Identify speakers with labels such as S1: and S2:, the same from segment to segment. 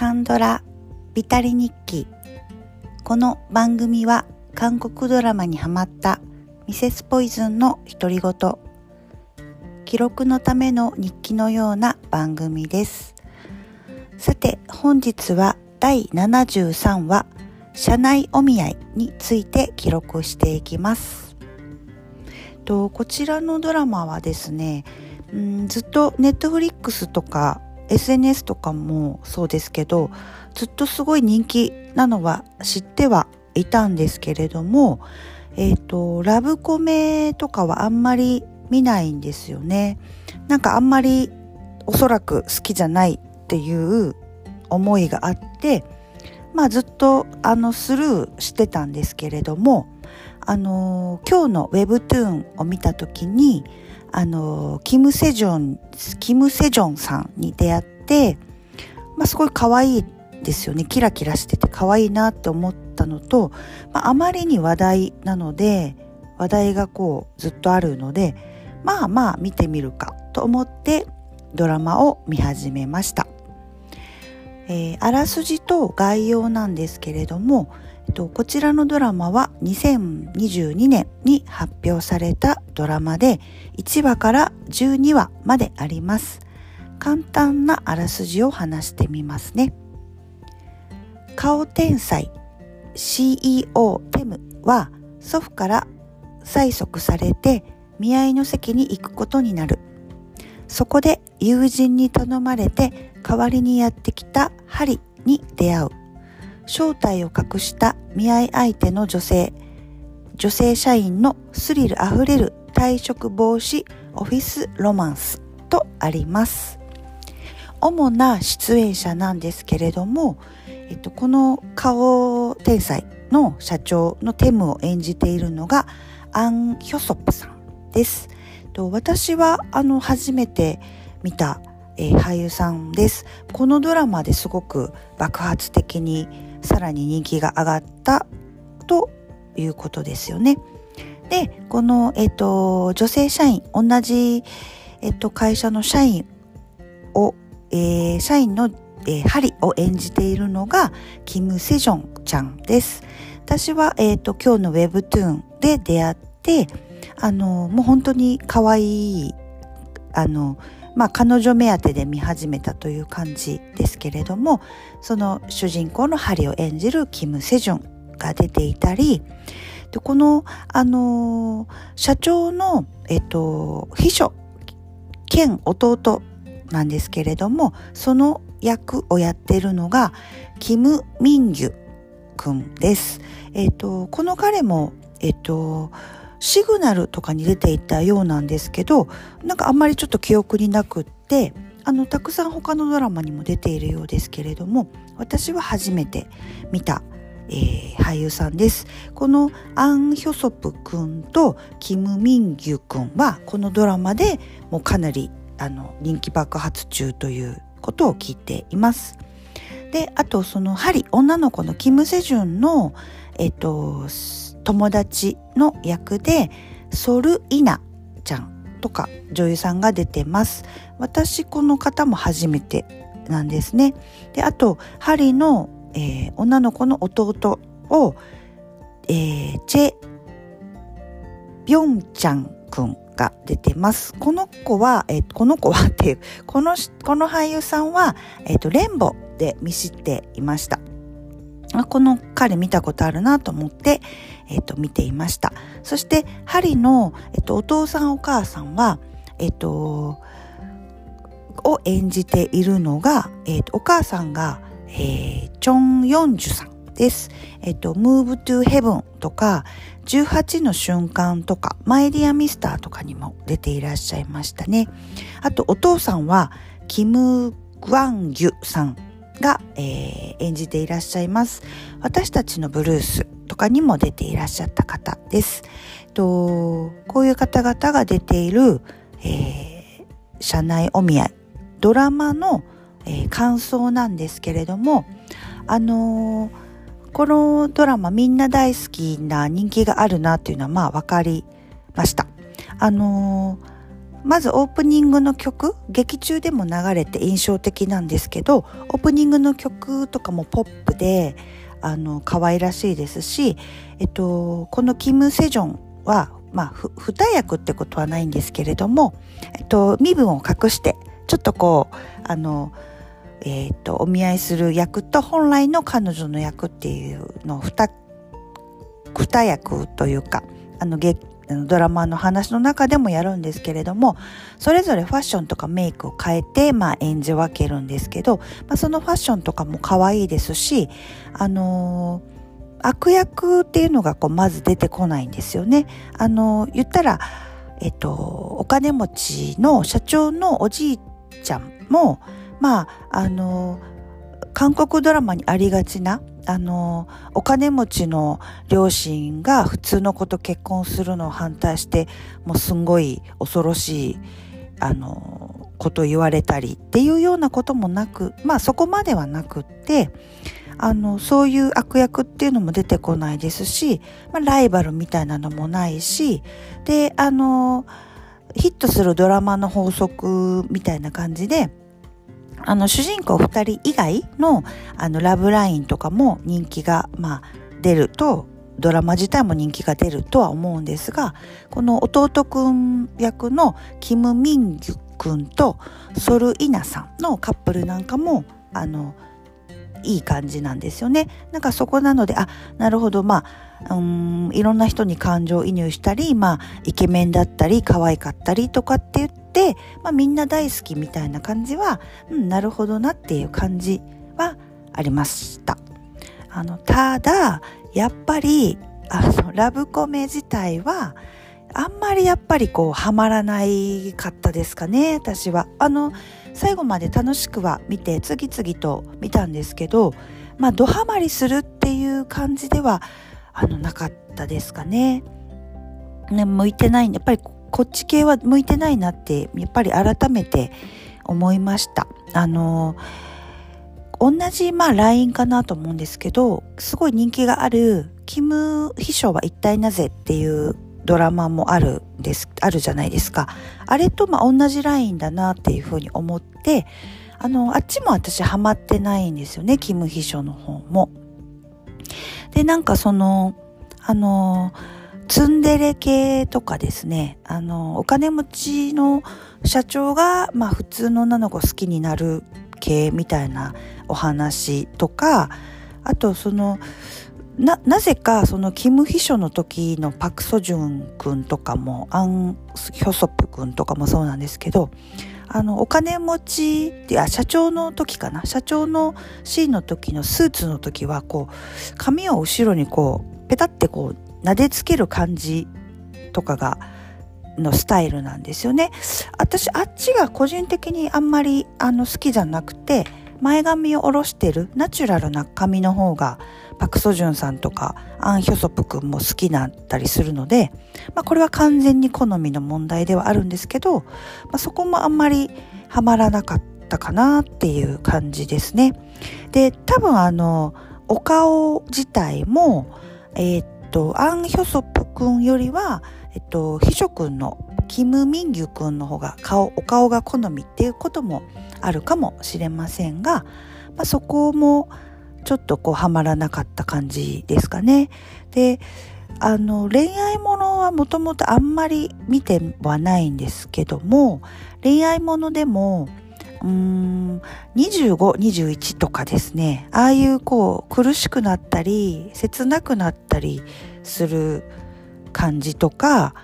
S1: カンドラビタリ日記。この番組は韓国ドラマにハマったミセスポイズンの独り言。記録のための日記のような番組です。さて本日は第73話社内お見合いについて記録していきます。とこちらのドラマはですねうんずっとネットフリックスとか SNS とかもそうですけどずっとすごい人気なのは知ってはいたんですけれどもえっ、ー、とラブコメとかはあんまり見ないんですよね。なんかあんまりおそらく好きじゃないっていう思いがあってまあずっとあのスルーしてたんですけれどもあの今日の Webtoon を見た時にあのキム・セジョンキム・セジョンさんに出会って、まあ、すごい可愛いですよね。キラキラしてて可愛いなって思ったのと、まあ、あまりに話題なので話題がこうずっとあるのでまあまあ見てみるかと思ってドラマを見始めました、えー、あらすじと概要なんですけれども、こちらのドラマは2022年に発表されたドラマで1話から12話まであります。簡単なあらすじを話してみますね。顔天才 CEO テムは祖父から催促されて見合いの席に行くことになる。そこで友人に頼まれて代わりにやってきたハリに出会う。正体を隠した見合い相手の女性、女性社員のスリルあふれる退職防止オフィスロマンスとあります。主な出演者なんですけれども、えっと、この顔天才の社長のテムを演じているのがアン・ヒョソップさんです。と私はあの初めて見た、えー、俳優さんです。このドラマですごく爆発的にさらに人気が上がったということですよね。で、この、えっ、と、女性社員、同じ、えっ、と、会社の社員を、えー、社員の、えー、ハリを演じているのが、キム・セジョンちゃんです。私は、えっ、と、今日の Webtoon で出会って、あの、もう本当に可愛い、あの、まあ、彼女目当てで見始めたという感じですけれどもその主人公のハリを演じるキム・セジョンが出ていたりでこの、あの、社長の、えっと、秘書兼弟なんですけれどもその役をやっているのがキム・ミンギュ君です。えっと、この彼も、えっと、シグナルとかに出ていたようなんですけどなんかあんまりちょっと記憶になくってあのたくさん他のドラマにも出ているようですけれども私は初めて見た、えー、俳優さんですこのアン・ヒョソプ君とキム・ミンギュ君はこのドラマでもうかなりあの人気爆発中ということを聞いています。であとそのハリ女の子のキム・セジュンのえっと友達の役でソルイナちゃんとか女優さんが出てます。私この方も初めてなんですね。で、あと、ハリの、えー、女の子の弟を、えー、チェ・ビョンちゃんくんが出てます。この子は、えー、この子は っていう、この、この俳優さんは、えっ、ー、と、レンボで見知っていました。この彼見たことあるなと思って、えっ、と、見ていました。そして、ハリの、えっ、と、お父さんお母さんは、えっ、と、を演じているのが、えっ、と、お母さんが、えー、チョン・ヨンジュさんです。えっ、と、Move to Heaven とか、18の瞬間とか、マイディアミスターとかにも出ていらっしゃいましたね。あと、お父さんは、キム・グワンギュさんが、えー、演じていらっしゃいます。私たちのブルースかにも出ていらっしゃった方です。とこういう方々が出ている、えー、社内お見合い、ドラマの、えー、感想なんですけれども、あのー、このドラマみんな大好きな人気があるなっていうのはまあ分かりました。あのーまずオープニングの曲劇中でも流れて印象的なんですけどオープニングの曲とかもポップであの可愛らしいですし、えっと、このキム・セジョンは、まあ、二役ってことはないんですけれども、えっと、身分を隠してちょっとこうあのえーと、お見合いする役と本来の彼女の役っていうの二二役というかあのドラマの話の中でもやるんですけれどもそれぞれファッションとかメイクを変えて、まあ、演じ分けるんですけど、まあ、そのファッションとかも可愛いですし、あのー、悪役っていうのがこうまず出てこないんですよね。あの、言ったら、えっと、お金持ちの社長のおじいちゃんも、まあ、あの、韓国ドラマにありがちなあのお金持ちの両親が普通の子と結婚するのを反対してもうすんごい恐ろしいあのこと言われたりっていうようなこともなくまあそこまではなくってあのそういう悪役っていうのも出てこないですし、まあ、ライバルみたいなのもないしであのヒットするドラマの法則みたいな感じであの主人公2人以外のあのラブラインとかも人気が、まあ、出るとドラマ自体も人気が出るとは思うんですがこの弟くん役のキム・ミンギュくんとソル・イナさんのカップルなんかもあのいい感じなんですよね。なんかそこなのであなるほどまあうんいろんな人に感情移入したりまあイケメンだったり可愛かったりとかって言って、まあ、みんな大好きみたいな感じは、うん、なるほどなっていう感じはありました。あの、ただ、やっぱり、あの、ラブコメ自体は、あんまりやっぱりこう、はまらないかったですかね、私は。あの、最後まで楽しくは見て、次々と見たんですけど、まあ、ドハマりするっていう感じでは、あの、なかったですかね。ね、向いてない、やっぱりこっち系は向いてないなってやっぱり改めて思いましたあの同じまあ LINE かなと思うんですけどすごい人気がある「キム秘書は一体なぜ?」っていうドラマもあるですあるじゃないですかあれとまあ同じラインだなっていうふうに思ってあのあっちも私ハマってないんですよねキム秘書の方もでなんかそのあのツンデレ系とかですね、あの、お金持ちの社長が、まあ普通の女の子好きになる系みたいなお話とか、あとその、な、なぜかそのキム秘書の時のパクソジュン君とかも、アン・ヒョソプ君とかもそうなんですけど、あの、お金持ちって、あ、社長の時かな。社長のシーンの時のスーツの時は、こう、髪を後ろにこう、ペタってこう、撫でつける感じとかがのスタイルなんですよね。私あっちが個人的にあんまりあの好きじゃなくて前髪を下ろしてるナチュラルな髪の方がパク・ソジュンさんとかアン・ヒョソプ君も好きだったりするので、まあ、これは完全に好みの問題ではあるんですけど、まあ、そこもあんまりハマらなかったかなっていう感じですね。で多分あのお顔自体もえー、と、アン・ヒョソプ君よりは、えっと、秘書君のキム・ミンギュ君の方が顔、お顔が好みっていうこともあるかもしれませんが、まあ、そこもちょっとこうはまらなかった感じですかね。で、あの、恋愛ものはもともとあんまり見てはないんですけども、恋愛ものでも、うーん、25、21とかですね、ああいうこう苦しくなったり、切なくなったりする感じとか、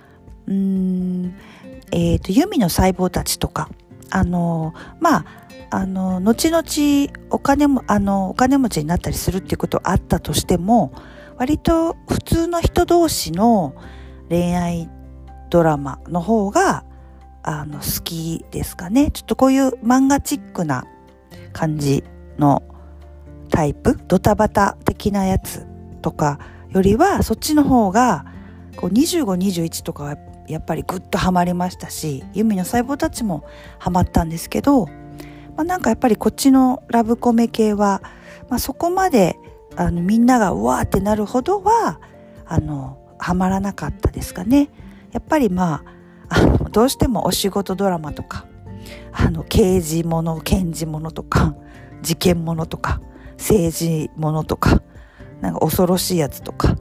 S1: うーん、えっ、ー、と、弓の細胞たちとか、あの、まあ、あの、後々お金も、あの、お金持ちになったりするっていうことあったとしても、割と普通の人同士の恋愛ドラマの方があの好きですかね。ちょっとこういう漫画チックな感じのタイプ、ドタバタ的なやつとかよりはそっちの方が25、21とかはやっぱりグッとハマりましたし、ユミの細胞たちもハマったんですけど、まあ、なんかやっぱりこっちのラブコメ系は、まあ、そこまであのみんながうわーってなるほどはあのハマらなかったですかね。やっぱりまああのどうしてもお仕事ドラマとかあの刑事もの検事ものとか事件ものとか政治ものとかなんか恐ろしいやつとか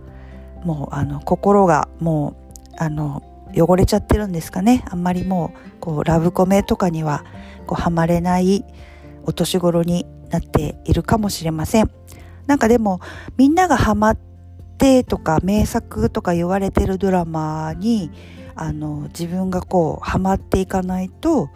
S1: もうあの心がもうあの汚れちゃってるんですかね。あんまりもうこうラブコメとかにはこうハマれないお年頃になっているかもしれません。なんかでもみんながハマってとか名作とか言われてるドラマにあの自分がこうハマっていかないと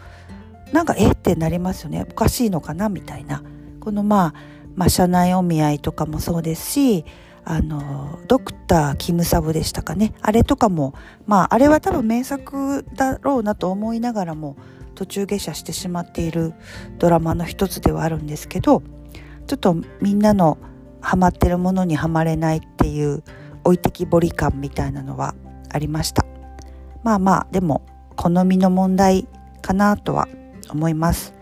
S1: なんかえってなりますよね。おかしいのかなみたいな。このまあまあ社内お見合いとかもそうですしあのドクターキムサブでしたかね。あれとかもまああれは多分名作だろうなと思いながらも途中下車してしまっているドラマの一つではあるんですけどちょっとみんなのハマってるものにはまれないっていう置いてきぼり感みたいなのはありました。まあまあでも好みの問題かなとは思います。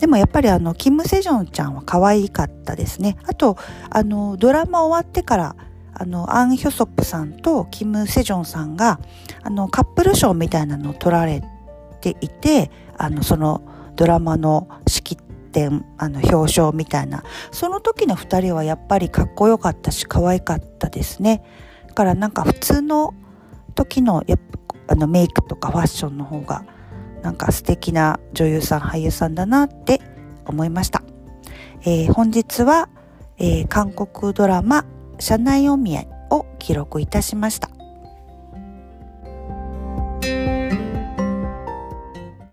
S1: でもやっぱりあのキム・セジョンちゃんは可愛かったですね。あとあのドラマ終わってからあのアン・ヒョソップさんとキム・セジョンさんがあのカップル賞みたいなのを取られていてあのそのドラマの式典あの表彰みたいな。その時の2人はやっぱりかっこよかったし可愛かったですね。だからなんか普通の時のやあのメイクとかファッションの方がなんか素敵な女優さん俳優さんだなって思いました、えー、本日は、えー、韓国ドラマ「社内お見合い」を記録いたしました。